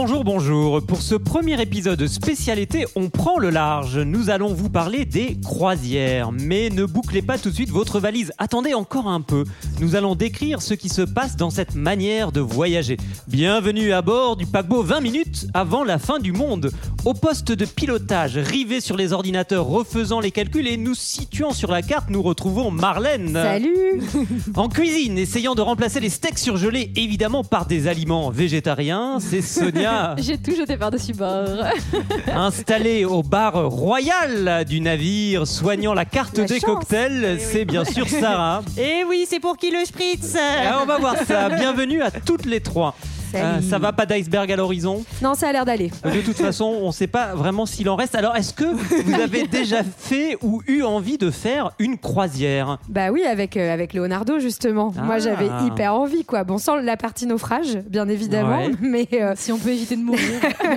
Bonjour, bonjour. Pour ce premier épisode spécialité, on prend le large. Nous allons vous parler des croisières. Mais ne bouclez pas tout de suite votre valise. Attendez encore un peu. Nous allons décrire ce qui se passe dans cette manière de voyager. Bienvenue à bord du paquebot 20 minutes avant la fin du monde. Au poste de pilotage, rivé sur les ordinateurs, refaisant les calculs et nous situant sur la carte, nous retrouvons Marlène. Salut En cuisine, essayant de remplacer les steaks surgelés évidemment par des aliments végétariens, c'est Sonia. J'ai tout jeté par-dessus bord. Installée au bar royal du navire, soignant la carte La des chance. cocktails, c'est bien sûr Sarah. Et oui, c'est pour qui le spritz? Ah, on va voir ça. Bienvenue à toutes les trois. Euh, ça va pas d'iceberg à l'horizon Non, ça a l'air d'aller. De toute façon, on ne sait pas vraiment s'il en reste. Alors, est-ce que vous avez déjà fait ou eu envie de faire une croisière? Bah oui, avec, euh, avec Leonardo, justement. Ah. Moi, j'avais hyper envie, quoi. Bon, sans la partie naufrage, bien évidemment. Ouais. Mais euh, Si on peut éviter de mourir.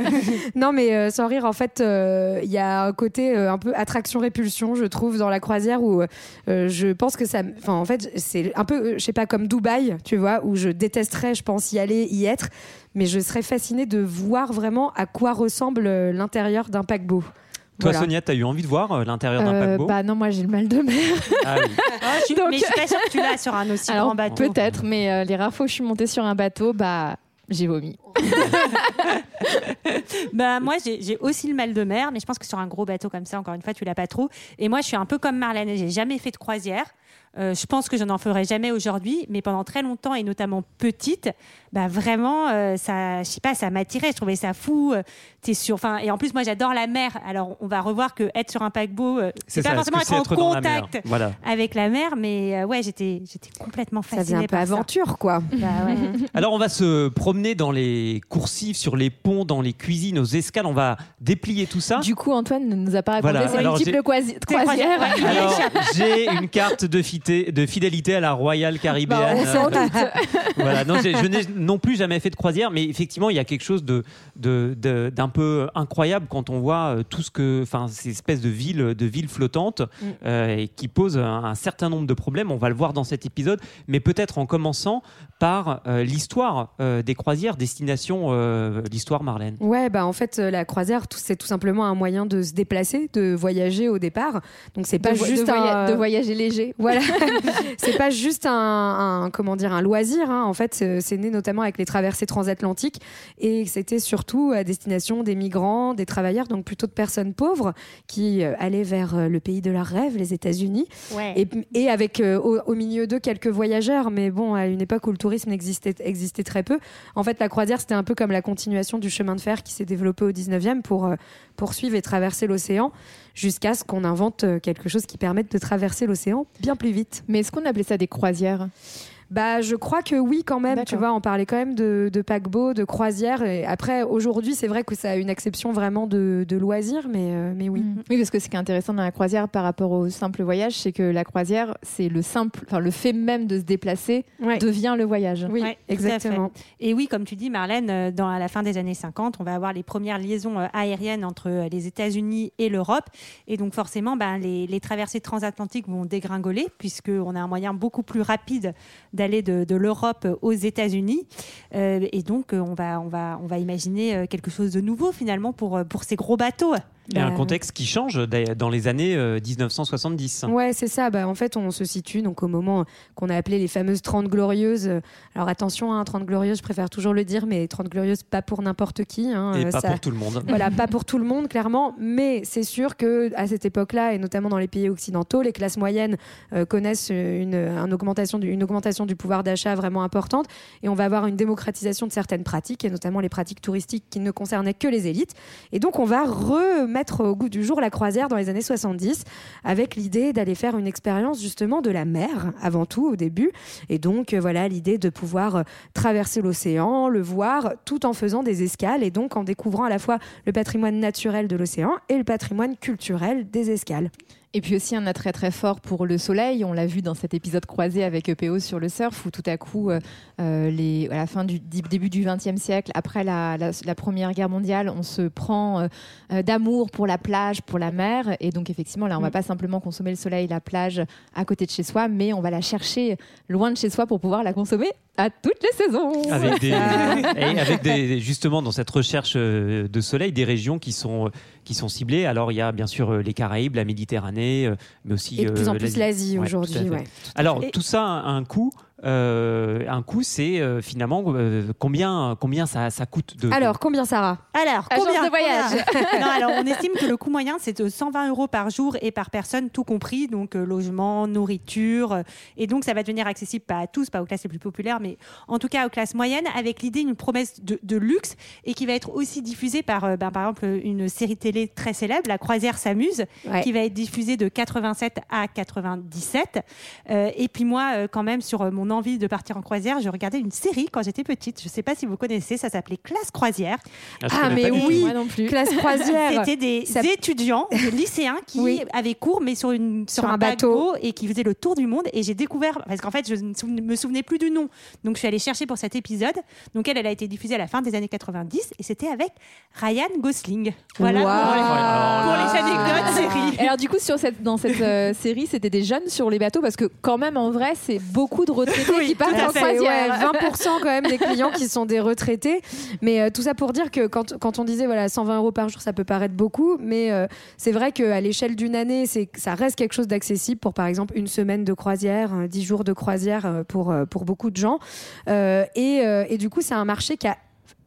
non, mais euh, sans rire, en fait, euh, il y a un côté euh, un peu attraction-répulsion, je trouve, dans la croisière où euh, je pense que ça. Enfin, en fait, c'est un peu, je sais pas, comme Dubaï, tu vois, où je détesterais, je pense, y aller, y être. Mais je serais fascinée de voir vraiment à quoi ressemble euh, l'intérieur d'un paquebot. Toi, Voilà. Sonia, tu as eu envie de voir euh, l'intérieur d'un Euh, paquebot? bah non, moi j'ai le mal de mer. Ah oui. Ah, je suis- Donc- Mais je suis pas sûre que tu l'as sur un aussi Alors grand bateau. peut-être, mais euh, les rares fois où je suis montée sur un bateau, bah j'ai vomi. Bah moi j'ai j'ai aussi le mal de mer, mais je pense que sur un gros bateau comme ça, encore une fois, tu l'as pas trop. Et moi je suis un peu comme Marlène, j'ai jamais fait de croisière. Euh, je pense que je n'en ferai jamais aujourd'hui, mais pendant très longtemps et notamment petite, bah vraiment, euh, ça, je sais pas, ça m'attirait. Je trouvais ça fou. Euh, T'es sur, enfin, et en plus moi j'adore la mer. Alors on va revoir que être sur un paquebot, euh, c'est pas ça, forcément être en la contact Voilà. avec la mer, mais euh, ouais, j'étais, j'étais complètement Ça faisait fascinée un peu par ça. aventure, quoi. Bah ouais. Alors, on va se promener dans les coursives, sur les ponts, dans les cuisines, aux escales. On va déplier tout ça. Du coup, Antoine ne nous a pas raconté Voilà, c'est alors quel type j'ai- de croisi- T'es croisière, croisière. ouais. Alors, j'ai une carte de, de fidélité à la Royal Caribbean. Bah, voilà, non, je n'ai non plus jamais fait de croisière, mais effectivement, il y a quelque chose de de- de- d'un peu incroyable quand on voit euh, tout ce que, enfin, ces espèces de villes, de villes flottantes euh, et qui posent un, un certain nombre de problèmes. On va le voir dans cet épisode, mais peut-être en commençant par euh, l'histoire euh, des croisières, destination euh, l'histoire Marlène. Ouais, bah en fait, euh, la croisière, tout- c'est tout simplement un moyen de se déplacer, de voyager au départ. Donc c'est pas de, juste de voya- un, de voyager léger. voilà, c'est pas juste un, un- comment dire un loisir. hein. En fait, c'est c'est né notamment avec les traversées transatlantiques et c'était surtout à destination des migrants, des travailleurs, donc plutôt de personnes pauvres qui euh, allaient vers euh, le pays de leurs rêves, les États-Unis. Ouais. Et, et avec euh, au, au milieu d'eux quelques voyageurs, mais bon, à une époque où le tourisme existait, existait très peu. En fait, la croisière, c'était un peu comme la continuation du chemin de fer qui s'est développé au 19e pour euh, poursuivre et traverser l'océan jusqu'à ce qu'on invente euh, quelque chose qui permette de traverser l'océan bien plus vite. Mais est-ce qu'on appelait ça des croisières? Bah, je crois que oui, quand même. Tu vois, on parlait quand même de, de paquebot, de croisière. Et après, aujourd'hui, c'est vrai que ça a une acception vraiment de, de loisir, mais, euh, mais oui. Mm. Oui, parce que ce qui est intéressant dans la croisière par rapport au simple voyage, c'est que la croisière, c'est le simple, enfin le fait même de se déplacer Ouais. devient le voyage. Oui, Ouais, exactement. Et oui, comme tu dis, Marlène, euh, dans à la fin des années 50, on va avoir les premières liaisons euh, aériennes entre les États-Unis et l'Europe. Et donc, forcément, ben, les, les traversées transatlantiques vont dégringoler, puisqu'on a un moyen beaucoup plus rapide d'aller de, de l'Europe aux États-Unis. Euh, et donc, euh, on, va, on, va, on va imaginer euh, quelque chose de nouveau, finalement, pour, pour ces gros bateaux. Et un Bah, contexte qui change dans les années euh, 1970. Ouais, c'est ça. Bah, en fait, on se situe donc au moment qu'on a appelé les fameuses 30 glorieuses. Euh, Alors attention, hein, 30 glorieuses, je préfère toujours le dire, mais 30 glorieuses, pas pour n'importe qui. hein. Et Euh, pas ça- pour tout le monde. Voilà, pas pour tout le monde, clairement, mais c'est sûr que à cette époque-là, et notamment dans les pays occidentaux, les classes moyennes euh, connaissent une, un augmentation du, une augmentation du pouvoir d'achat vraiment importante, et on va avoir une démocratisation de certaines pratiques, et notamment les pratiques touristiques qui ne concernaient que les élites. Et donc, on va remettre au goût du jour la croisière dans les années 70, avec l'idée d'aller faire une expérience justement de la mer, avant tout, au début, et donc euh, voilà l'idée de pouvoir euh, traverser l'océan, le voir, tout en faisant des escales, et donc en découvrant à la fois le patrimoine naturel de l'océan et le patrimoine culturel des escales. Et puis aussi un attrait très fort pour le soleil. On l'a vu dans cet épisode croisé avec EPO sur le surf, où tout à coup, euh, euh, les, à la fin du début du XXe siècle, après la, la- la Première Guerre mondiale, on se prend euh, euh, d'amour pour la plage, pour la mer. Et donc effectivement, là, on Mm. va pas simplement consommer le soleil, la plage à côté de chez soi, mais on va la chercher loin de chez soi pour pouvoir la consommer à toutes les saisons. Avec des, et avec des, justement dans cette recherche de soleil, des régions qui sont, qui sont ciblées. Alors il y a bien sûr euh, les Caraïbes, la Méditerranée, euh, mais aussi Et de plus euh, en plus l'Asie Ouais, aujourd'hui. ouais. Alors Et- tout ça a un coût. Euh, un coût, c'est euh, finalement euh, combien, combien ça, ça coûte de. Alors, combien Sarah? Alors, Agence combien de voyage. combien Non, alors, on estime que le coût moyen, c'est de 120 euros par jour et par personne, tout compris, donc euh, logement, nourriture. et donc, ça va devenir accessible pas à tous, pas aux classes les plus populaires, mais en tout cas aux classes moyennes, avec l'idée d'une promesse de, de luxe et qui va être aussi diffusée par, euh, ben, par exemple, une série télé très célèbre, La Croisière s'amuse, Ouais. qui va être diffusée de 87 à 97. Euh, et puis moi, quand même, sur mon envie de partir en croisière, je regardais une série quand j'étais petite. Je ne sais pas si vous connaissez, ça s'appelait Classe Croisière. Ah, connais mais oui. Moi non plus. Classe croisière. C'était des Ça- étudiants, des lycéens qui Oui. avaient cours, mais sur, une, sur, Sur un, un bateau. bateau et qui faisaient le tour du monde. Et j'ai découvert, parce qu'en fait, je ne me souvenais plus du nom. Donc, je suis allée chercher pour cet épisode. Donc, elle, elle a été diffusée à la fin des années 90 et c'était avec Ryan Gosling. Voilà Waouh. pour, les, pour les anecdotes série. Et alors du coup sur cette dans cette euh, série c'était des jeunes sur les bateaux parce que quand même en vrai c'est beaucoup de retraités Oui, qui partent en fait, C'est, ouais, croisière. 20% quand même des clients qui sont des retraités. Mais euh, tout ça pour dire que quand, quand on disait voilà 120 euros par jour, ça peut paraître beaucoup, mais euh, c'est vrai qu'à l'échelle d'une année, c'est ça reste quelque chose d'accessible pour par exemple une semaine de croisière, euh, 10 jours de croisière euh, pour euh, pour beaucoup de gens. Euh, et, euh, et du coup, c'est un marché qui a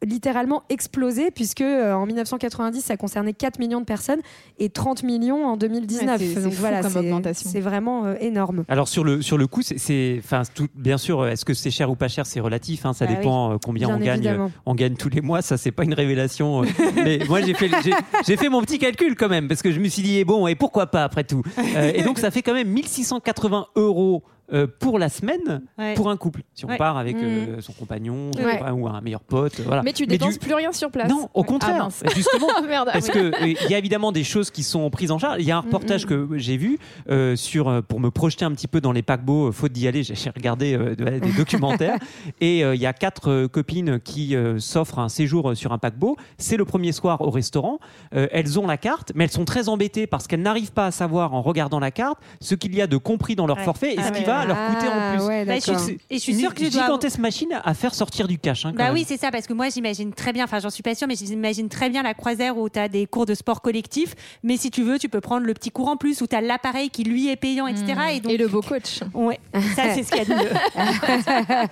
littéralement explosé puisque euh, en 1990 ça concernait 4 millions de personnes et 30 millions en 2019 Ouais, c'est- c'est donc fou voilà comme c'est- augmentation. c'est vraiment euh, énorme Alors sur le sur le coût, c'est- c'est enfin tout bien sûr. Est-ce que c'est cher ou pas cher, c'est relatif. hein, ça Bah dépend euh, combien bien on gagne. on gagne tous les mois, ça c'est pas une révélation. euh, mais moi j'ai fait, j'ai- j'ai fait mon petit calcul quand même parce que je me suis dit eh bon et pourquoi pas après tout? Euh, et donc ça fait quand même 1680 euros. Euh, pour la semaine, Ouais. pour un couple. Si on Ouais. part avec Mm. euh, son compagnon Ouais. euh, ou un meilleur pote, voilà. Mais tu du- dépenses plus rien sur place. Non, au Ah, contraire. justement, Ah, merde. parce oui. que euh, il y a évidemment des choses qui sont prises en charge. Il y a un reportage que j'ai vu euh, sur euh, pour me projeter un petit peu dans les paquebots. euh, faute d'y aller, j'ai regardé euh, de- des documentaires et euh, il y a quatre euh, copines qui euh, s'offrent un séjour euh, sur un paquebot. C'est le premier soir au restaurant. Euh, elles ont la carte, mais elles sont très embêtées parce qu'elles n'arrivent pas à savoir en regardant la carte ce qu'il y a de compris dans leur forfait et Ah ce qui ouais. Va leur coûter en Ah, plus. ouais, Bah, je suis- et je suis Une sûre que je dois avoir- gigantesque machine à faire sortir du cash. hein, quand Bah même. oui, c'est ça, parce que moi j'imagine très bien, enfin j'en suis pas sûre, mais j'imagine très bien la croisière où tu as des cours de sport collectif, mais si tu veux, tu peux prendre le petit cours en plus, où tu as l'appareil qui lui est payant, etc. Et donc, Et le beau coach. ouais, ça c'est ce qu'il y a de mieux.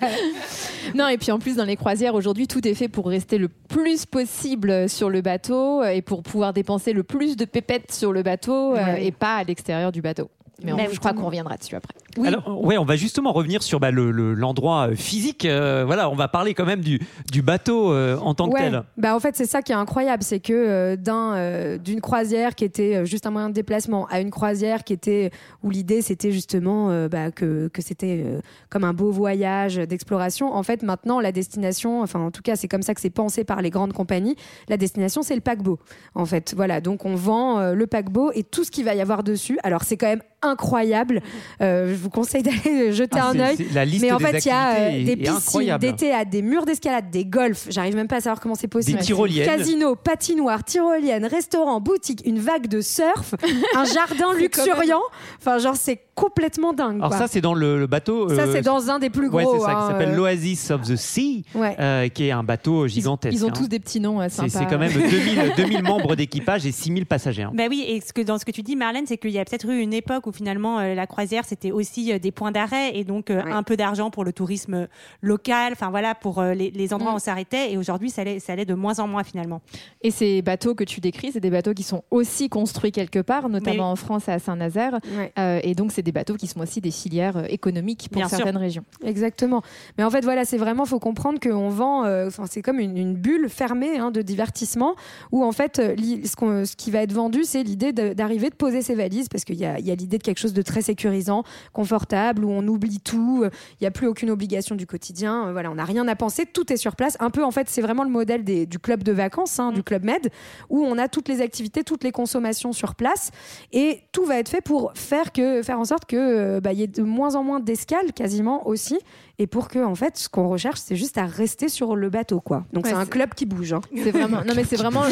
Non, et puis en plus, dans les croisières, aujourd'hui, tout est fait pour rester le plus possible sur le bateau euh, et pour pouvoir dépenser le plus de pépettes sur le bateau euh, et pas à l'extérieur du bateau. Mais on- Bah je oui, crois qu'on reviendra dessus après. Oui. Alors, ouais, on va justement revenir sur bah, le- le- l'endroit euh, physique. euh, voilà, on va parler quand même du, du bateau euh, en tant que tel. Bah en fait c'est ça qui est incroyable, c'est que euh, d'un d'une croisière qui était juste un moyen de déplacement à une croisière qui était où l'idée c'était justement bah, que que c'était comme un beau voyage d'exploration. En fait maintenant la destination, enfin en tout cas c'est comme ça que c'est pensé par les grandes compagnies. La destination c'est le paquebot. En fait voilà donc on vend le paquebot et tout ce qu'il va y avoir dessus. Alors c'est quand même incroyable. Euh, vous conseille d'aller jeter Ah, un œil. c'est- La liste Mais en des fait, il y a euh, des piscines, des théâtres, des murs d'escalade, des golfs. J'arrive même pas à savoir comment c'est possible. Des tyroliennes. Casino, patinoire, tyrolienne, restaurant, boutique, une vague de surf, un jardin luxuriant. Enfin, genre, c'est complètement dingue. Alors quoi. ça, c'est dans le, le bateau. Ça, euh, c'est dans un des plus gros. Ouais, c'est ça, hein, qui s'appelle euh, l'Oasis of the Sea, Ouais. euh, qui est un bateau gigantesque. ils ont hein. tous des petits noms C'est quand même 2000, 2000 membres d'équipage et 6000 passagers. hein. Bah oui, et ce que, dans ce que tu dis, Marlène, c'est qu'il y a peut-être eu une époque où finalement euh, la croisière c'était aussi euh, des points d'arrêt et donc euh, Ouais. un peu d'argent pour le tourisme local, enfin voilà, pour euh, les, les endroits Mm. où on s'arrêtait. Et aujourd'hui, ça allait, ça allait de moins en moins finalement. Et ces bateaux que tu décris, c'est des bateaux qui sont aussi construits quelque part, notamment Oui. en France et à Saint-Nazaire. Ouais. Euh, et donc, c'est des bateaux qui sont aussi des filières économiques pour Bien sûr. certaines régions. Exactement. Mais en fait, voilà, c'est vraiment, faut comprendre qu'on vend, euh, enfin, c'est comme une, une bulle fermée hein, de divertissement où en fait, ce, qui va être vendu, c'est l'idée d'arriver de poser ses valises parce qu'il y a, a l'idée de quelque chose de très sécurisant, qu'on confortable, où on oublie tout, il n'y a plus aucune obligation du quotidien, euh, voilà, on n'a rien à penser, tout est sur place. Un peu, en fait, c'est vraiment le modèle des- du club de vacances, hein, du club Med, où on a toutes les activités, toutes les consommations sur place, et tout va être fait pour faire, que, faire en sorte que euh, bah, y ait de moins en moins d'escales, quasiment aussi, et pour que, en fait, ce qu'on recherche, c'est juste à rester sur le bateau, quoi. Donc Ouais, c'est un club qui bouge. hein. C'est vraiment. Non, mais c'est vraiment. Euh,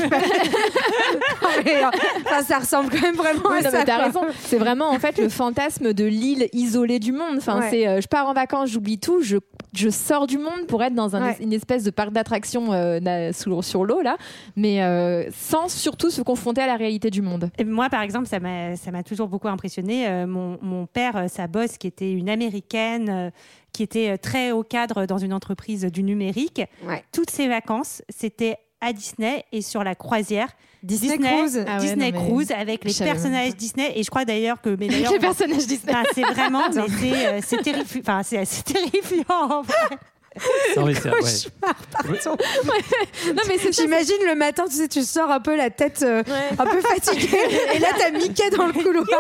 enfin, ça ressemble quand même vraiment Oui, à non, ça. C'est vraiment en fait le fantasme de l'île isolée du monde. Enfin, Ouais. c'est euh, je pars en vacances, j'oublie tout, je, je sors du monde pour être dans un- Ouais. une espèce de parc d'attractions euh, sur l'eau là, mais euh, sans surtout se confronter à la réalité du monde. Et moi, par exemple, ça m'a ça m'a toujours beaucoup impressionné. Mon, mon père, sa boss, qui était une américaine, qui était très au cadre dans une entreprise du numérique, Ouais. toutes ses vacances, c'était à Disney et sur la croisière. Disney Cruise. Ah ouais, Disney non, Cruise avec les personnages. Disney. Et je crois d'ailleurs que. Mais les personnages Disney. Ah, c'est vraiment, c'est, euh, c'est terrifiant. Enfin, c'est c'est terrifiant. en vrai. Non, mais c'est- ouais. Non mais c'est ça, J'imagine le matin, tu sais, tu sors un peu la tête euh, Ouais. un peu fatiguée, et là t'as Mickey dans le couloir.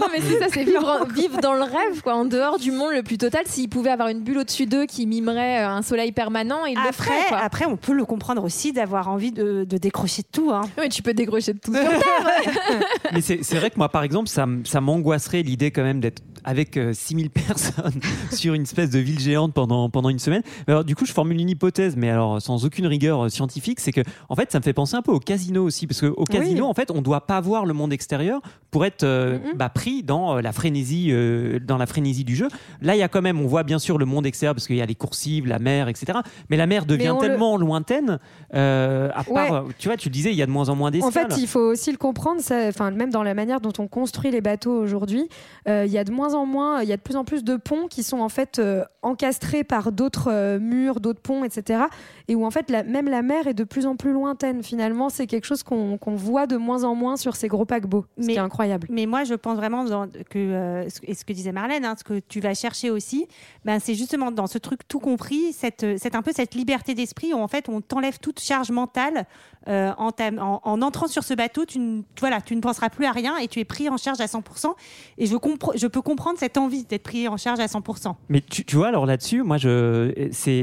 Non mais c'est ça, c'est vivre, vivre dans le rêve, quoi, en dehors du monde le plus total. S'ils pouvaient avoir une bulle au-dessus d'eux qui mimerait euh, un soleil permanent, ils le Après, feraient. Quoi. après, on peut le comprendre aussi d'avoir envie de, de décrocher de tout. Hein. Oui, tu peux décrocher de tout. Mais c'est vrai que moi, par exemple, ça m'angoisserait l'idée quand même d'être avec euh, 6000 personnes sur une espèce de ville géante pendant, pendant une semaine. Alors, du coup, je formule une hypothèse, mais alors sans aucune rigueur euh, scientifique, c'est que, en fait, ça me fait penser un peu au casino aussi, parce qu'au casino, en fait, on doit pas voir le monde extérieur pour être euh, bah, pris dans euh, la frénésie, euh, dans la frénésie du jeu. Là, il y a quand même, on voit bien sûr le monde extérieur parce qu'il y a les coursives, la mer, etc. Mais la mer devient le- tellement lointaine, euh, à part, Ouais. euh, tu vois, tu le disais, il y a de moins en moins En d'escales. fait, il faut aussi le comprendre, ça, même dans la manière dont on construit les bateaux aujourd'hui, euh, il y a de moins en moins, il y a de plus en plus de ponts qui sont en fait euh, encastrés par d'autres euh, murs, d'autres ponts, etc. Et où en fait, la- même la mer est de plus en plus lointaine. Finalement, c'est quelque chose qu'on voit de moins en moins sur ces gros paquebots, ce Mais- qui est incroyable. Mais moi, je pense vraiment dans- que, euh, ce- et ce que disait Marlène, hein, ce que tu vas chercher aussi, ben, c'est justement dans ce truc tout compris, cette, cette, un peu cette liberté d'esprit où en fait on t'enlève toute charge mentale. euh, en, ta- en- en entrant sur ce bateau, tu, ne- voilà, tu ne penseras plus à rien et tu es pris en charge à 100%. Et je, peux comprendre cette envie d'être pris en charge à 100%. Mais tu, tu vois, alors là-dessus, moi, je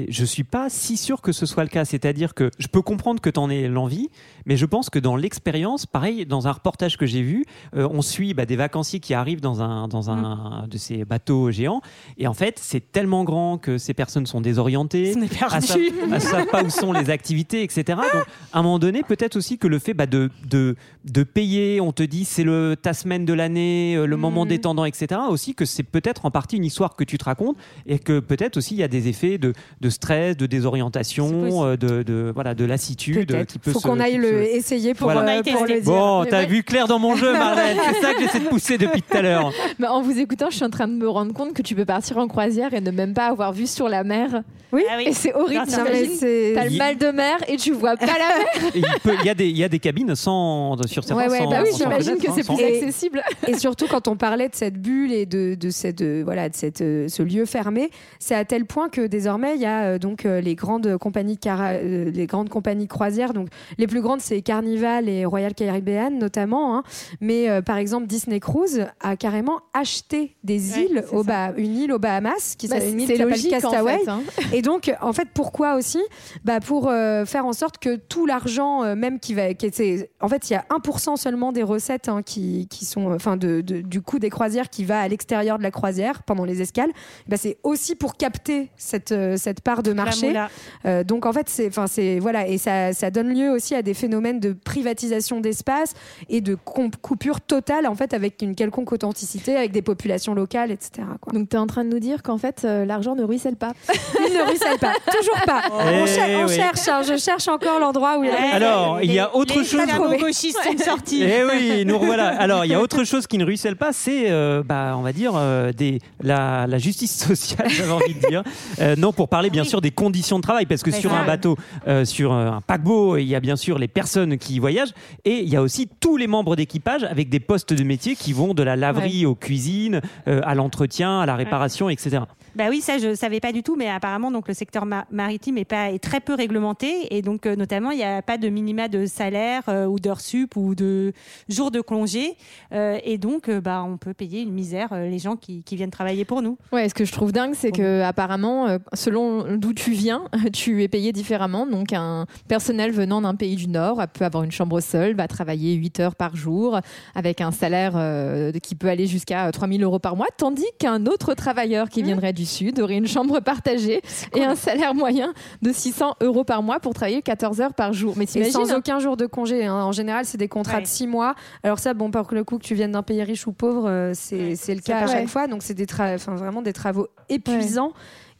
je suis pas si sûr que ce soit le cas. C'est-à-dire que je peux comprendre que tu en aies l'envie, mais je pense que dans l'expérience, pareil, dans un reportage que j'ai vu, euh, on suit bah, des vacanciers qui arrivent dans un, dans un de ces bateaux géants, et en fait, c'est tellement grand que ces personnes sont désorientées. Sa- à savent pas où sont les activités, etc. Donc, à un moment donné, peut-être aussi que le fait bah, de, de, de payer, on te dit c'est le ta semaine de l'année, euh, le moment Mhm. détendant, etc. Aussi que c'est peut-être en partie une histoire que tu te racontes et que peut-être aussi il y a des effets de, de stress, de désorientation, euh, de, de voilà de lassitude euh, qui peut Faut se- qu'on aille qui le se- essayer pour, Voilà. euh, On a été pour le dire. Bon, t'as ouais. vu clair dans mon jeu, Marlène. C'est ça que j'essaie de pousser depuis tout à l'heure. En vous écoutant, je suis en train de me rendre compte que tu peux partir en croisière et ne même pas avoir vu sur la mer. Ah oui. Et c'est horrible. Non, Non, mais t'imagines c'est- T'as le mal de mer et tu vois pas la mer. Il, y a des il y a des cabines sans sur certains Ouais, ouais, sans- bah oui, sans J'imagine que hein, c'est sans- plus accessible. Et surtout quand on parlait de cette bulle et de, de cette euh, voilà de cette euh, ce lieu fermé, c'est à tel point que désormais il y a euh, donc euh, les grandes compagnies cara- euh, les grandes compagnies croisières donc les plus grandes c'est Carnival et Royal Caribbean notamment hein. mais euh, par exemple Disney Cruise a carrément acheté des îles au. Bah- une île aux Bahamas qui Bah, s'appelle une île qui s'appelle en Castaway fait. hein. et donc, en fait, pourquoi aussi? Bah Pour euh, faire en sorte que tout l'argent, euh, même qui va. Qui en fait, il y a 1% seulement des recettes hein, qui, qui sont. Enfin, de, de- du coût des croisières qui va à l'extérieur de la croisière pendant les escales. Bah, c'est aussi pour capter cette, cette part de marché. moula. Donc, en fait, c'est. Enfin, c'est. Voilà. Et ça, ça donne lieu aussi à des phénomènes de privatisation d'espace et de coupure totale, en fait, avec une quelconque authenticité, avec des populations locales, etc. Quoi. Donc tu es en train de nous dire qu'en fait euh, l'argent ne ruisselle pas. Il ne ruisselle pas. Toujours pas. Eh on, cher- on oui. cherche. hein. je cherche encore l'endroit où il Ouais, Alors, il y a autre les chose- islamo-gauchistes sont sortis. Eh oui, nous revoilà. Alors, il y a autre chose qui ne ruisselle pas, c'est, euh, bah, on va dire, euh, des, la, la justice sociale, j'avais envie de dire. Euh, non, pour parler bien Oui. sûr des conditions de travail, parce que Ouais, sur un bateau, euh, sur un paquebot, il y a bien sûr les personnes qui y voyagent et il y a aussi tous les membres d'équipage avec des postes de métier qui vont de la laverie aux cuisines, euh, à l'entretien, à la réparation, etc. Bah oui, ça je savais pas du tout, mais apparemment donc le secteur ma- maritime est pas est très peu réglementé et donc euh, notamment il n'y a pas de minima de salaire euh, ou d'heures sup ou de jours de congé euh, et donc euh, bah on peut payer une misère euh, les gens qui, qui viennent travailler pour nous. Ouais, ce que je trouve dingue, c'est que apparemment, euh, selon d'où tu viens, tu es payé différemment. Donc, un personnel venant d'un pays du Nord peut avoir une chambre seule, va travailler 8 heures par jour, avec un salaire euh, qui peut aller jusqu'à 3000 euros par mois, tandis qu'un autre travailleur qui viendrait du Sud aurait une chambre partagée et un salaire moyen de 600 euros par mois pour travailler 14 heures par jour. Mais Et sans hein aucun jour de congé. hein. En général, c'est des contrats Ouais. de six mois. Alors ça, bon, pour le coup, que tu viennes d'un pays riche ou pauvre, euh, c'est le cas à chaque fois. Donc c'est des enfin, vraiment des travaux épuisants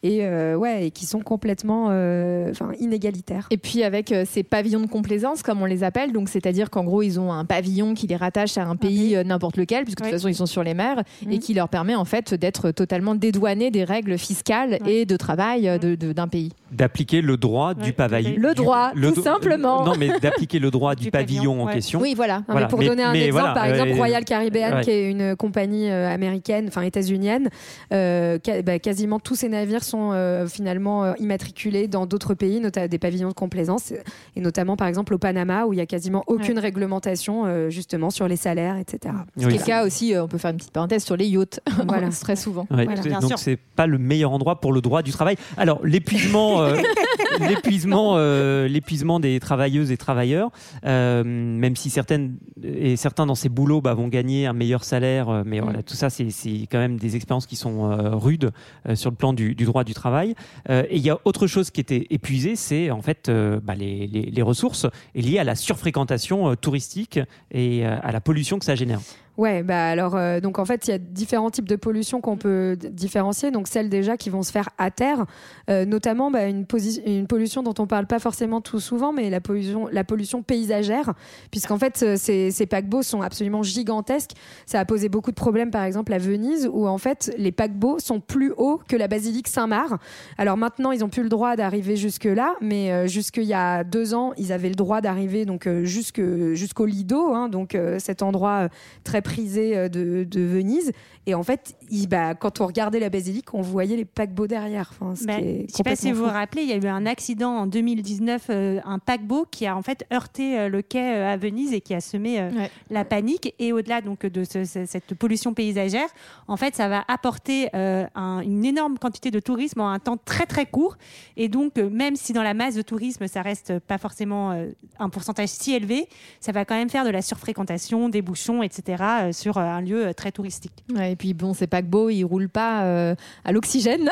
et euh, ouais, et qui sont complètement, euh, enfin, inégalitaires. Et puis avec euh, ces pavillons de complaisance, comme on les appelle, donc c'est-à-dire qu'en gros ils ont un pavillon qui les rattache à un pays euh, n'importe lequel, puisque de toute façon ils sont sur les mers, et Mhm. qui leur permet en fait d'être totalement dédouanés des règles fiscales Ouais. et de travail euh, de- de- d'un pays. D'appliquer le droit du pavillon. Le droit, le tout do- simplement. Non, mais d'appliquer le droit du, Du pavillon, pavillon, en question. Oui, voilà. Non, Voilà. mais pour Mais- donner un mais exemple, voilà, par exemple, euh, Royal Caribbean, ouais. qui est une compagnie euh, américaine, enfin états-unienne, euh, ca- bah, quasiment tous ces navires sont euh, finalement euh, immatriculés dans d'autres pays, notamment des pavillons de complaisance, et notamment par exemple au Panama, où il y a quasiment aucune réglementation euh, justement sur les salaires, etc. Oui. Ce qui est le cas aussi, euh, on peut faire une petite parenthèse sur les yachts, Voilà. très souvent. Ouais, Voilà. Bien donc c'est pas le meilleur endroit pour le droit du travail. Alors l'épuisement, euh, l'épuisement, euh, l'épuisement des travailleuses et travailleurs, euh, même si certaines et certains dans ces boulots bah, vont gagner un meilleur salaire, mais voilà, tout ça c'est c'est quand même des expériences qui sont euh, rudes euh, sur le plan du, du droit du travail. Euh, et il y a autre chose qui était épuisée, c'est en fait euh, bah, les, ressources liées à la surfréquentation euh, touristique et à la pollution que ça génère. Ouais, bah alors euh, donc en fait il y a différents types de pollution qu'on peut différencier. Donc celles déjà qui vont se faire à terre, euh, notamment bah, une, pollution dont on parle pas forcément tout souvent, mais la pollution, la pollution paysagère, puisqu'en fait euh, ces, paquebots sont absolument gigantesques. Ça a posé beaucoup de problèmes, par exemple à Venise, où en fait les paquebots sont plus hauts que la basilique Saint-Marc. Alors maintenant ils ont plus le droit d'arriver jusque là, mais jusqu'il y a deux ans ils avaient le droit d'arriver donc jusque jusqu'au Lido, hein, donc cet endroit très prisé euh, de, de Venise. Et en fait, il- bah, quand on regardait la basilique, on voyait les paquebots derrière. Enfin, ce Bah, qui est je sais pas si vous vous rappelez, il y a eu un accident en 2019, euh, un paquebot qui a en fait heurté euh, le quai euh, à Venise et qui a semé euh, Ouais. la panique. Et au-delà donc de ce- ce- cette pollution paysagère, en fait, ça va apporter euh, un- une énorme quantité de tourisme en un temps très très court. Et donc, euh, même si dans la masse de tourisme, ça reste pas forcément euh, un pourcentage si élevé, ça va quand même faire de la surfréquentation, des bouchons, etc. euh, sur euh, un lieu euh, très touristique. Ouais, et puis bon, que beau, ils roulent pas euh, à l'oxygène,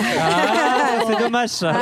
Ah, c'est dommage ça.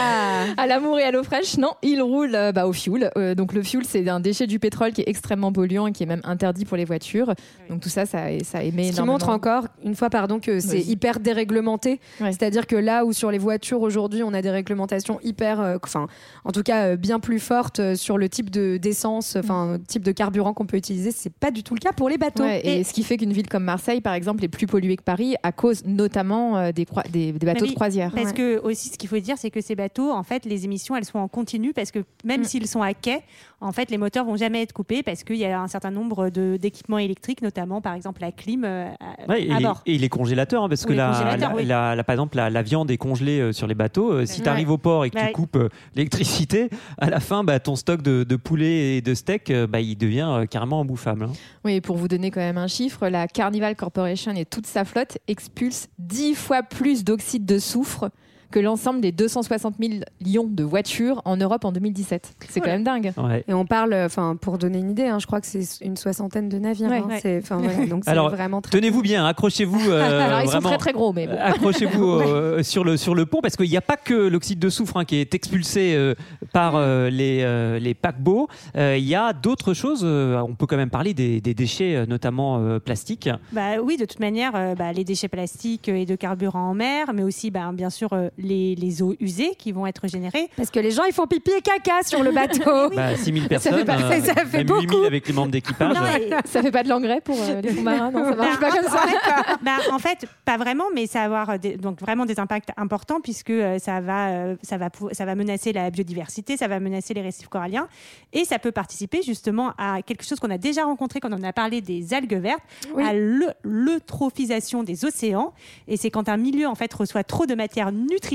à l'amour et à l'eau fraîche. Non, ils roulent euh, bah, au fuel. Euh, donc le fuel, c'est un déchet du pétrole qui est extrêmement polluant et qui est même interdit pour les voitures. Donc tout ça, ça, ça émet Ce qui montre encore, une fois, pardon, que c'est hyper déréglementé. Ouais. C'est-à-dire que là où sur les voitures aujourd'hui, on a des réglementations hyper, euh, enfin, en tout cas, euh, bien plus fortes sur le type de d'essence, enfin, type de carburant qu'on peut utiliser, c'est pas du tout le cas pour les bateaux. Ouais, et, ce qui fait qu'une ville comme Marseille, par exemple, est plus polluée que Paris à cause notamment euh, des, croi- des, des bateaux oui. de croisière. Parce Ouais. que aussi, ce qu'il faut dire, c'est que ces bateaux, en fait, les émissions, elles sont en continu parce que même Mm. s'ils sont à quai, en fait, les moteurs vont jamais être coupés parce qu'il y a un certain nombre de- d'équipements électriques, notamment par exemple la clim euh, à, Ouais, et, à bord. et les congélateurs, hein, parce Ou que la, congélateurs, la- oui. la- la- par exemple, la, la viande est congelée euh, sur les bateaux. Euh, si tu arrives au port et que Ouais. tu coupes euh, l'électricité, à la fin, bah, ton stock de, de poulet et de steak, euh, bah, il devient euh, carrément imbouffable. hein. Oui, et pour vous donner quand même un chiffre, la Carnival Corporation et toute sa flotte expulsent 10 fois plus d'oxyde de soufre que l'ensemble des 260 millions de voitures en Europe en 2017. C'est quand même dingue. Ouais. Et on parle, enfin, pour donner une idée, hein, je crois que c'est une soixantaine de navires. Ouais. hein. Ouais. C'est, enfin, voilà, donc c'est Alors, vraiment très. Tenez-vous bien, accrochez-vous euh, Alors ils sont très très gros, mais bon. Euh, Accrochez-vous euh, sur, le, sur le pont parce qu'il n'y a pas que l'oxyde de soufre hein, qui est expulsé euh, par euh, les, euh, les paquebots. Euh, Il y a d'autres choses. euh, on peut quand même parler des, des déchets, notamment euh, plastiques. Bah oui, de toute manière, euh, bah, les déchets plastiques et de carburant en mer, mais aussi, bah, bien sûr, euh, les, les eaux usées qui vont être générées. Parce que les gens, ils font pipi et caca sur le bateau. Bah, 6000 personnes, fait pas- euh, ça fait même beaucoup. 8000 avec les membres d'équipage. Non, et- Ça fait pas de l'engrais pour euh, les fonds marins, non, ça marche Bah, pas comme en ça. fait, bah, en fait, pas vraiment, mais ça va avoir des- donc vraiment des impacts importants puisque euh, ça va, euh, ça, va ça va menacer la biodiversité, ça va menacer les récifs coralliens et ça peut participer justement à quelque chose qu'on a déjà rencontré quand on a parlé des algues vertes, Oui. à l'eu- l'eutrophisation des océans. Et c'est quand un milieu en fait reçoit trop de matière nutritive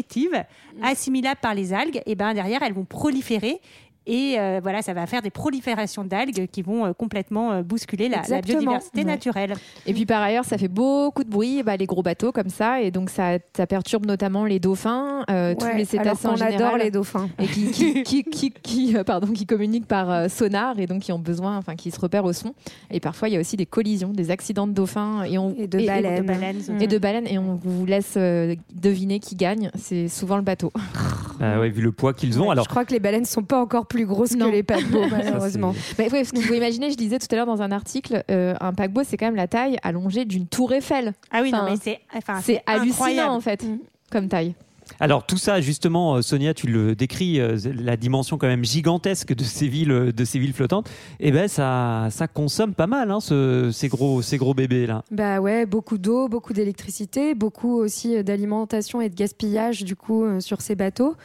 assimilable par les algues, et ben derrière elles vont proliférer. Et euh, voilà, ça va faire des proliférations d'algues qui vont euh, complètement euh, bousculer la, biodiversité Ouais. naturelle. Et puis par ailleurs, ça fait beaucoup de bruit, bah, les gros bateaux comme ça, et donc ça, ça perturbe notamment les dauphins, euh, tous Ouais, les cétacés en qu'on adore général. les dauphins. et qui, qui, qui, qui, qui, euh, pardon, qui communiquent par euh, sonar et donc qui ont besoin, enfin qui se repèrent au son. Et parfois, il y a aussi des collisions, des accidents de dauphins et, on, Et de et- baleines. de baleines. Et de baleines et on vous laisse euh, deviner qui gagne. C'est souvent le bateau. Bah ouais, vu le poids qu'ils ont. Ouais, Alors, Je crois que les baleines sont pas encore plus grosses Non. que les paquebots, malheureusement. Mais ouais, faut imaginer, je disais tout à l'heure dans un article, euh, un paquebot, c'est quand même la taille allongée d'une tour Eiffel. Ah oui, non, mais c'est enfin, C'est hallucinant incroyable. en fait, Mm. comme taille. Alors tout ça, justement, euh, Sonia, tu le décris, euh, la dimension quand même gigantesque de ces villes, euh, de ces villes flottantes. Et ben ça, consomme pas mal, hein, ce- ces gros, ces gros bébés là. Bah ouais, beaucoup d'eau, beaucoup d'électricité, beaucoup aussi d'alimentation et de gaspillage du coup sur ces bateaux.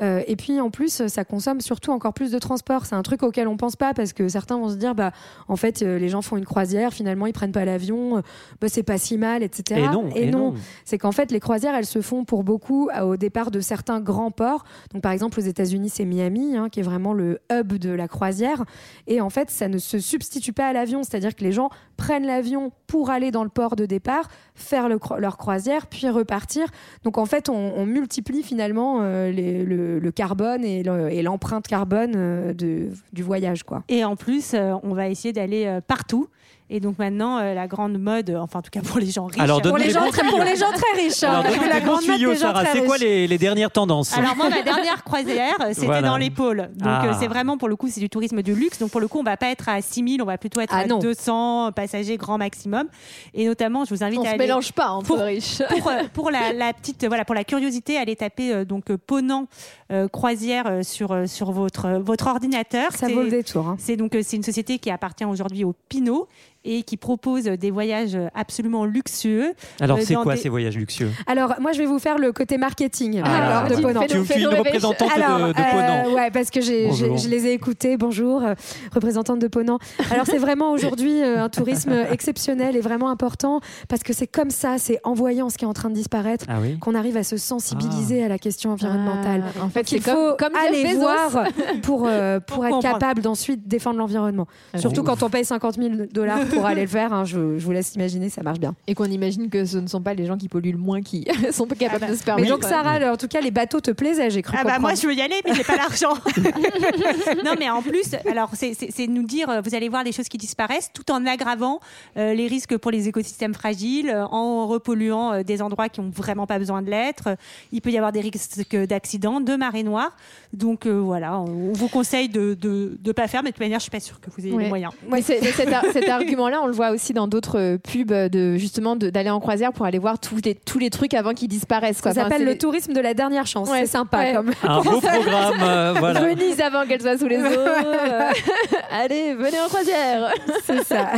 Euh, et puis en plus, ça consomme surtout encore plus de transport. C'est un truc auquel on pense pas parce que certains vont se dire, bah en fait, euh, les gens font une croisière, finalement ils prennent pas l'avion, euh, bah, c'est pas si mal, etc. Et non, et non. c'est qu'en fait, les croisières, elles se font pour beaucoup au départ de certains grands ports. Donc, par exemple, aux États-Unis, c'est Miami, hein, qui est vraiment le hub de la croisière. Et en fait, ça ne se substitue pas à l'avion. C'est-à-dire que les gens prennent l'avion pour aller dans le port de départ, faire le cro- leur croisière, puis repartir. Donc, en fait, on, on multiplie finalement euh, les- le, le carbone et le- et l'empreinte carbone euh, du voyage, quoi. Et en plus, euh, on va essayer d'aller euh, partout. Et donc maintenant, euh, la grande mode, euh, enfin en tout cas pour les gens riches. Alors, Pour les, gens très, pour les gens très riches. hein. Alors donne-nous La grande mode tuyaux, gens Sarah. très C'est quoi riches. les, les dernières tendances Alors moi, ma dernière croisière, euh, c'était Voilà. dans les pôles. Donc Ah. euh, c'est vraiment pour le coup, c'est du tourisme de luxe. Donc pour le coup, on va pas être à 6000, on va plutôt être Ah à non. 200 passagers grand maximum. Et notamment, je vous invite On à se aller mélange pas entre Pour- riches. pour, euh, pour la, la petite voilà pour la curiosité, allez taper euh, donc euh, Ponant euh, croisière euh, sur euh, sur votre euh, votre ordinateur. Ça C'est- vaut le détour. hein. C'est donc euh, c'est une société qui appartient aujourd'hui au Pinot et qui propose des voyages absolument luxueux. Alors Euh, c'est quoi des- ces voyages luxueux? Alors, moi, je vais vous faire le côté marketing Ah, alors, de Ponant. Tu me fais une représentante Alors, de, de Ponant. euh, ouais, parce que j'ai, j'ai- Bonjour. je les ai écoutés. Bonjour, euh, représentante de Ponant. Alors, c'est vraiment aujourd'hui euh, un tourisme exceptionnel et vraiment important parce que c'est comme ça, c'est en voyant ce qui est en train de disparaître Ah oui. qu'on arrive à se sensibiliser à la question environnementale. Ah, en fait, Donc, il c'est faut comme, aller Bezos. voir pour, euh, pour Pour être comprendre. capable d'ensuite défendre l'environnement. Ah, Surtout quand on paye 50 000 dollars pour aller le faire. hein, je, je vous laisse imaginer, ça marche bien. Et qu'on imagine que ce ne sont pas les gens qui polluent le moins qui sont pas capables Ah bah. de se Mais permettre. donc, Sarah, en tout cas, les bateaux te plaisaient, j'ai cru Ah bah comprendre. moi je veux y aller mais j'ai pas l'argent. non mais en plus alors c'est- nous dire euh, vous allez voir les choses qui disparaissent tout en aggravant euh, les risques pour les écosystèmes fragiles euh, en repolluant euh, des endroits qui ont vraiment pas besoin de l'être. Il peut y avoir des risques d'accidents, de marée noire. Donc euh, voilà, on vous conseille de de, de pas faire mais de toute manière je suis pas sûre que vous ayez Ouais. les moyens. Mais c'est- mais cet, ar- cet argument-là, on le voit aussi dans d'autres euh, pubs de justement de- d'aller en croisière pour aller voir tous les, tous les trucs avant qu'ils disparaissent. Quoi. Ça s'appelle le tourisme de la dernière chance. Ouais, c'est sympa ouais. comme. Un beau programme, euh, voilà. Venise avant qu'elle soit sous les eaux. euh, Allez, venez en croisière. C'est ça.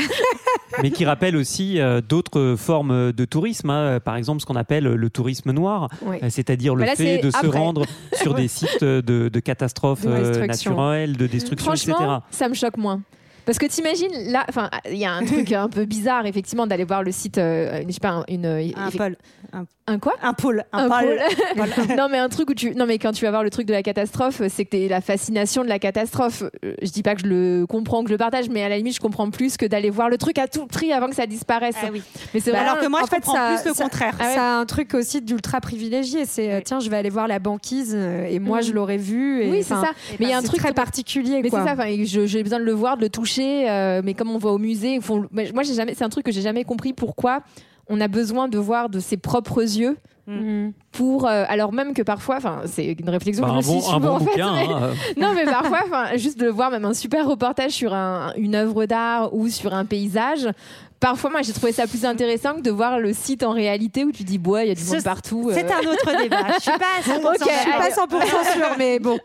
mais qui rappelle aussi euh, d'autres formes de tourisme, hein. par exemple ce qu'on appelle le tourisme noir, Oui. euh, c'est-à-dire le Bah là, fait de se rendre sur des sites de, de catastrophes De euh, destruction. naturelles, de destruction, etc. Ça me choque moins. Parce que t'imagines, là, enfin, il y a un truc un peu bizarre, effectivement, d'aller voir le site, euh, je sais pas, une, Un pôle, un quoi un pôle, un, un pôle. pôle. non mais un truc où tu non mais quand tu vas voir le truc de la catastrophe c'est que t'es la fascination de la catastrophe Euh, je dis pas que je le comprends que je le partage mais à la limite je comprends plus que d'aller voir le truc à tout prix avant que ça disparaisse Ah oui. mais c'est Bah, Alors que moi en je fait, comprends ça- plus le ça- contraire. Ah ouais. Ça a un truc aussi d'ultra privilégié. C'est euh, Oui. tiens, je vais aller voir la banquise euh, et moi Mm. je l'aurais vu. Et, oui c'est ça mais il y a un c'est truc très particulier. mais c'est ça j'ai besoin de le voir de le toucher euh, mais comme on va au musée font- moi j'ai jamais c'est un truc que j'ai jamais compris pourquoi on a besoin de voir de ses propres yeux Mm. pour euh, alors même que parfois enfin c'est une réflexion Bah, que je bon, suis un souvent bon en fait, bouquin. mais- hein, euh. Non, mais parfois, enfin, juste de voir même un super reportage sur un- une œuvre d'art ou sur un paysage parfois, moi, j'ai trouvé ça plus intéressant que de voir le site en réalité où tu dis, bois, il y a du monde partout. euh. C'est un autre débat. Je suis pas à 100% Ok, Je suis pas 100% sûre, mais bon.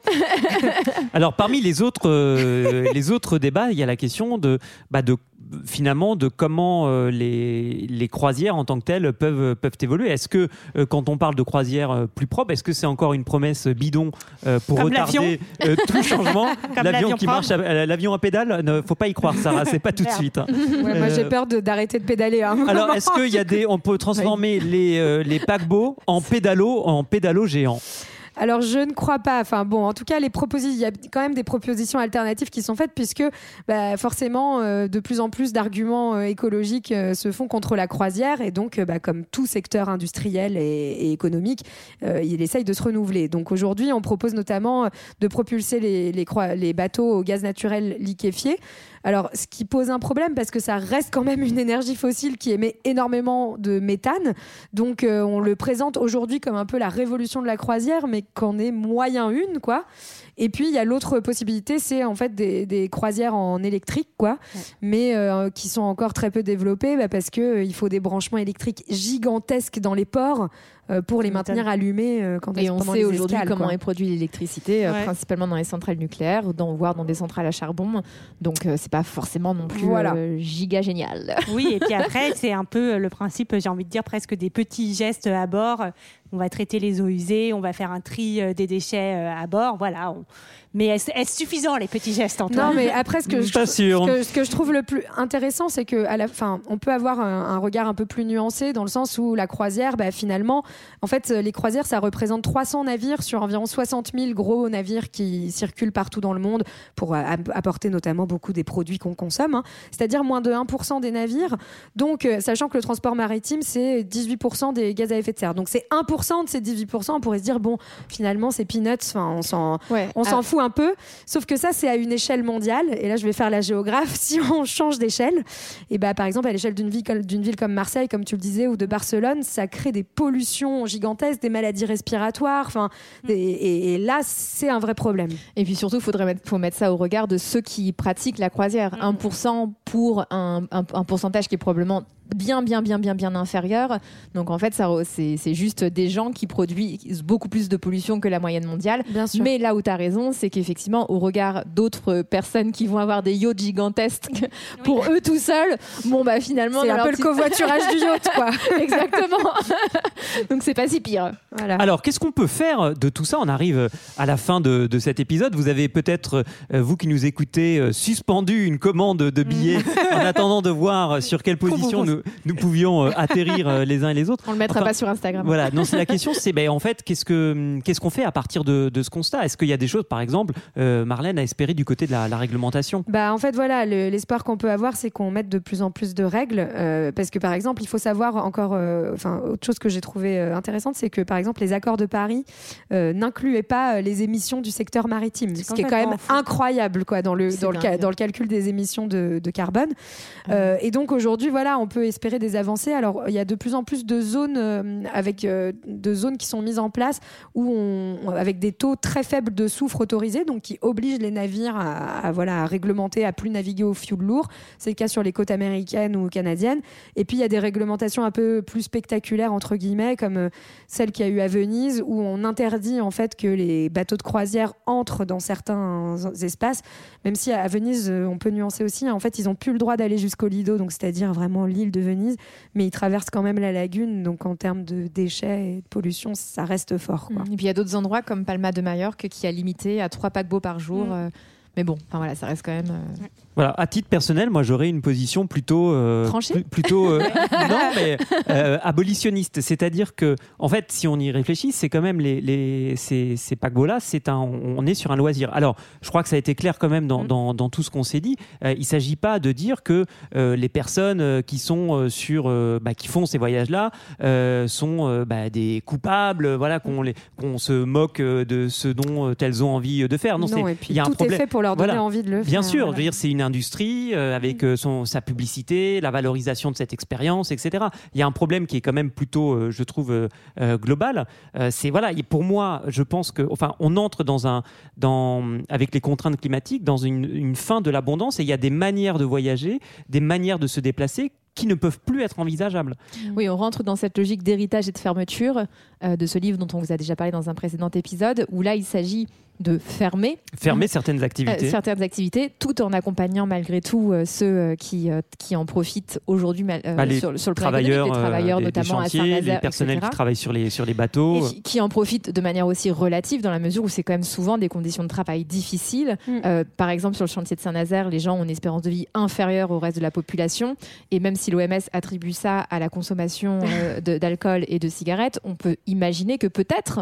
Alors parmi les autres, euh, les autres débats, il y a la question de, bah, de finalement de comment euh, les, les croisières en tant que telles peuvent, peuvent évoluer. Est-ce que euh, quand on parle de croisières euh, plus propres, est-ce que c'est encore une promesse bidon euh, pour Comme retarder euh, tout changement L'avion qui propre. marche, à- l'avion à pédale, ne faut pas y croire, Sarah, c'est pas tout de suite. hein. Ouais, moi, j'ai peur de- d'arrêter de, pédaler. hein. Alors, est-ce qu'il y a des, on peut transformer les, euh, les paquebots en pédalos, en pédalos géants Alors je ne crois pas. Enfin bon, en tout cas, les propositions, il y a quand même des propositions alternatives qui sont faites puisque bah, forcément euh, de plus en plus d'arguments euh, écologiques euh, se font contre la croisière et donc bah, comme tout secteur industriel et, économique, il essaye de se renouveler. Donc aujourd'hui, on propose notamment de propulser les bateaux au gaz naturel liquéfié. Alors, ce qui pose un problème parce que ça reste quand même une énergie fossile qui émet énormément de méthane. Donc, euh, on le présente aujourd'hui comme un peu la révolution de la croisière, mais qu'en est moyen une, quoi. Et puis, il y a l'autre possibilité, c'est en fait des, des croisières en électrique, quoi, mais euh, qui sont encore très peu développées bah, parce que euh, il faut des branchements électriques gigantesques dans les ports pour les maintenir allumés euh, quand Et on sait aujourd'hui comment est produite l'électricité, euh, Ouais. principalement dans les centrales nucléaires, dans, voire dans des centrales à charbon. Donc, euh, c'est pas forcément non plus Voilà. euh, giga génial. Oui, et puis après, c'est un peu le principe, j'ai envie de dire, presque des petits gestes à bord. On va traiter les eaux usées, on va faire un tri euh, des déchets euh, à bord. Voilà. on- Mais est-ce suffisant, les petits gestes, Antoine Non, mais après, ce que, je, Pas sûr. ce que, ce que je trouve le plus intéressant, c'est que à la fin, on peut avoir un, un regard un peu plus nuancé dans le sens où la croisière, bah, finalement, en fait, les croisières, ça représente 300 navires sur environ 60 000 gros navires qui circulent partout dans le monde pour euh, app- apporter notamment beaucoup des produits qu'on consomme, hein. c'est-à-dire moins de 1% des navires. Donc, euh, sachant que le transport maritime, c'est 18% des gaz à effet de serre. Donc, c'est 1% de ces 18%. On pourrait se dire, bon, finalement, c'est peanuts, enfin, on s'en Ouais. on Ah, s'en fout un peu, sauf que ça c'est à une échelle mondiale. Et là je vais faire la géographe. Si on change d'échelle, et bah par exemple à l'échelle d'une ville, comme- d'une ville comme Marseille, comme tu le disais, ou de Barcelone, ça crée des pollutions gigantesques, des maladies respiratoires. Enfin, Mm. et, et- et là c'est un vrai problème. Et puis surtout, il faudrait mettre, faut mettre ça au regard de ceux qui pratiquent la croisière. 1% pour un, un- un pourcentage qui est probablement bien, bien, bien, bien, bien inférieur. Donc en fait, ça c'est c'est juste des gens qui produisent beaucoup plus de pollution que la moyenne mondiale. Bien sûr. Mais là où tu as raison, c'est qu'effectivement, au regard d'autres personnes qui vont avoir des yachts gigantesques pour eux tout seuls, bon, bah finalement. c'est un peu le petit- covoiturage du yacht, quoi. Exactement. Donc c'est pas si pire. Voilà. Alors, qu'est-ce qu'on peut faire de tout ça? On arrive à la fin de, de cet épisode. Vous avez peut-être, euh, vous qui nous écoutez, euh, suspendu une commande de billets en attendant de voir sur quelle position nous, nous pouvions euh, atterrir euh, les uns et les autres. On le mettra Enfin, pas sur Instagram. Voilà, non, c'est la question, c'est ben, en fait, qu'est-ce que qu'est-ce qu'on fait à partir de, de ce constat? Est-ce qu'il y a des choses, par exemple, euh, Marlène a espéré du côté de la, la réglementation? Bah, en fait, voilà, le- l'espoir qu'on peut avoir, c'est qu'on mette de plus en plus de règles. euh, parce que, par exemple, il faut savoir encore. euh, Enfin, autre chose que j'ai trouvé euh, intéressante, c'est que, par exemple, les accords de Paris euh, n'incluaient pas les émissions du secteur maritime. Ce qui est quand même fou. incroyable, quoi, dans le, dans, le, dans le calcul des émissions de, de carbone. Euh, et donc, aujourd'hui, voilà, on peut espérer des avancées. Alors, il y a de plus en plus de zones, euh, avec, euh, de zones qui sont mises en place où on, avec des taux très faibles de soufre autorisés, donc qui obligent les navires à, à, voilà, à réglementer, à plus naviguer au fioul lourd. C'est le cas sur les côtes américaines ou canadiennes. Et puis il y a des réglementations un peu plus spectaculaires entre guillemets, comme euh, celle qu'il y a eu à Venise, où on interdit en fait que les bateaux de croisière entrent dans certains espaces, même si à Venise on peut nuancer aussi. En fait, ils ont plus le droit d'aller jusqu'au Lido, donc c'est-à-dire vraiment l'île de Venise, mais ils traversent quand même la lagune. Donc en termes de déchets et de pollution, ça reste fort. Quoi. Et puis il y a d'autres endroits comme Palma de Majorque qui a limité à trois paquebots par jour. Mm. euh, mais bon, enfin voilà, ça reste quand même. euh, Voilà, à titre personnel, moi j'aurais une position plutôt euh, Tranchée plu- plutôt euh, non mais euh, abolitionniste, c'est-à-dire que en fait, si on y réfléchit, c'est quand même les, les ces, ces paquebots-là, c'est un, on est sur un loisir. Alors, je crois que ça a été clair quand même dans, Mm. dans, dans tout ce qu'on s'est dit. Il s'agit pas de dire que les personnes qui sont sur, bah, qui font ces voyages-là, sont bah, des coupables, voilà, qu'on les, qu'on se moque de ce dont elles ont envie de faire. Non, c'est, et puis il y a un tout problème. est fait pour leur donner Voilà. envie de le faire. Bien sûr, voilà. je veux dire, c'est une industrie euh, avec euh, son, sa publicité, la valorisation de cette expérience, etc. Il y a un problème qui est quand même plutôt, euh, je trouve, global. C'est voilà, et pour moi, je pense que, enfin, on entre dans un, dans, avec les contraintes climatiques, dans une, une fin de l'abondance, et il y a des manières de voyager, des manières de se déplacer qui ne peuvent plus être envisageables. Oui, on rentre dans cette logique d'héritage et de fermeture euh, de ce livre dont on vous a déjà parlé dans un précédent épisode, où là, il s'agit de fermer Fermer certaines activités. euh, certaines activités, tout en accompagnant malgré tout euh, ceux qui, euh, qui en profitent aujourd'hui euh, Bah, les sur, sur le travailleurs, les travailleurs notamment à chantiers, Saint-Nazaire, les personnels etc. qui travaillent sur les, sur les bateaux. Et qui, qui en profitent de manière aussi relative dans la mesure où c'est quand même souvent des conditions de travail difficiles. Mm. Euh, par exemple, sur le chantier de Saint-Nazaire, les gens ont une espérance de vie inférieure au reste de la population. Et même si l'OMS attribue ça à la consommation euh, d'alcool et de cigarettes, on peut imaginer que peut-être,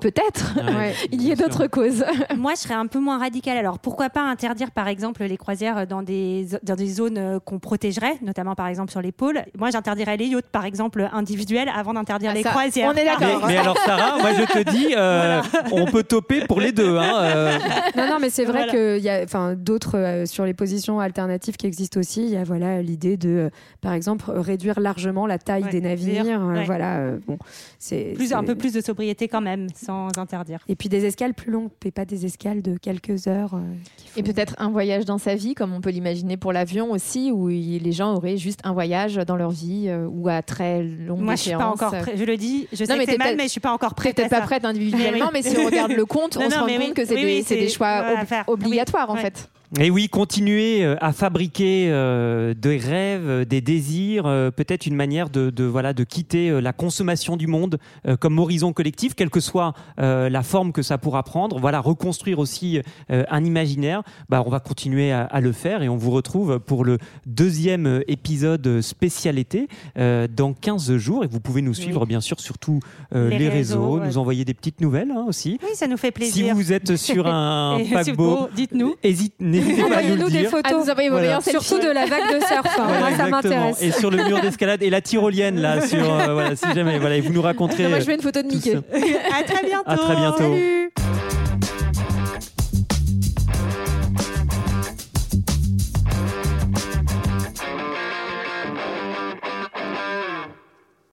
peut-être, Ouais, Ouais. il y sûr. d'autres causes. Moi, je serais un peu moins radicale. Alors, pourquoi pas interdire, par exemple, les croisières dans des, dans des zones euh, qu'on protégerait, notamment, par exemple, sur les pôles? Moi, j'interdirais les yachts, par exemple, individuels, avant d'interdire Ah, les ça, croisières. on est d'accord. Mais, mais alors Sarah, moi je te dis, euh, on peut toper pour les deux. Hein, euh. Non, non, mais c'est vrai Voilà. qu'il y a enfin, d'autres euh, sur les positions alternatives qui existent aussi. Il y a voilà, l'idée de, euh, par exemple, réduire largement la taille Ouais, des navires. ouais. Voilà, euh, bon, c'est Plus, un peu plus de sobriété quand même, sans interdire. Et puis des escales plus longues, et pas des escales de quelques heures. euh, Et peut-être un voyage dans sa vie, comme on peut l'imaginer pour l'avion aussi, où il- les gens auraient juste un voyage dans leur vie euh, ou à très longue Moi, je suis pas échéance. encore prête. Je le dis, je sais que c'est mal, peut-être- mais je suis pas encore prête. Peut-être pas prête individuellement, Mais si on regarde le compte, Non, on se rend compte oui. que c'est Oui, des, choix ob- obligatoires en fait. Et oui, continuer euh, à fabriquer euh, des rêves, euh, des désirs, euh, peut-être une manière de, de, voilà de quitter la consommation du monde euh, comme horizon collectif, quelle que soit euh, la forme que ça pourra prendre. Voilà, reconstruire aussi euh, un imaginaire. Bah, on va continuer à, à le faire et on vous retrouve pour le deuxième épisode spécial été euh, dans 15 jours. Et vous pouvez nous suivre bien sûr sur tous les, Les réseaux, réseaux, ouais. nous envoyer des petites nouvelles hein, aussi. Oui, ça nous fait Si plaisir. vous êtes sur un paquebot, dites-nous. hésite, n'hésitez pas à nous le des dire. Photos. nous envoyer vos Voilà. Surtout de la vague de surf. hein. Voilà, ça exactement. m'intéresse. Et sur le mur d'escalade et la tyrolienne là sur euh, voilà si jamais voilà et vous nous raconterez Non, moi, euh, je veux une photo de Mickey. À très bientôt. à très bientôt Salut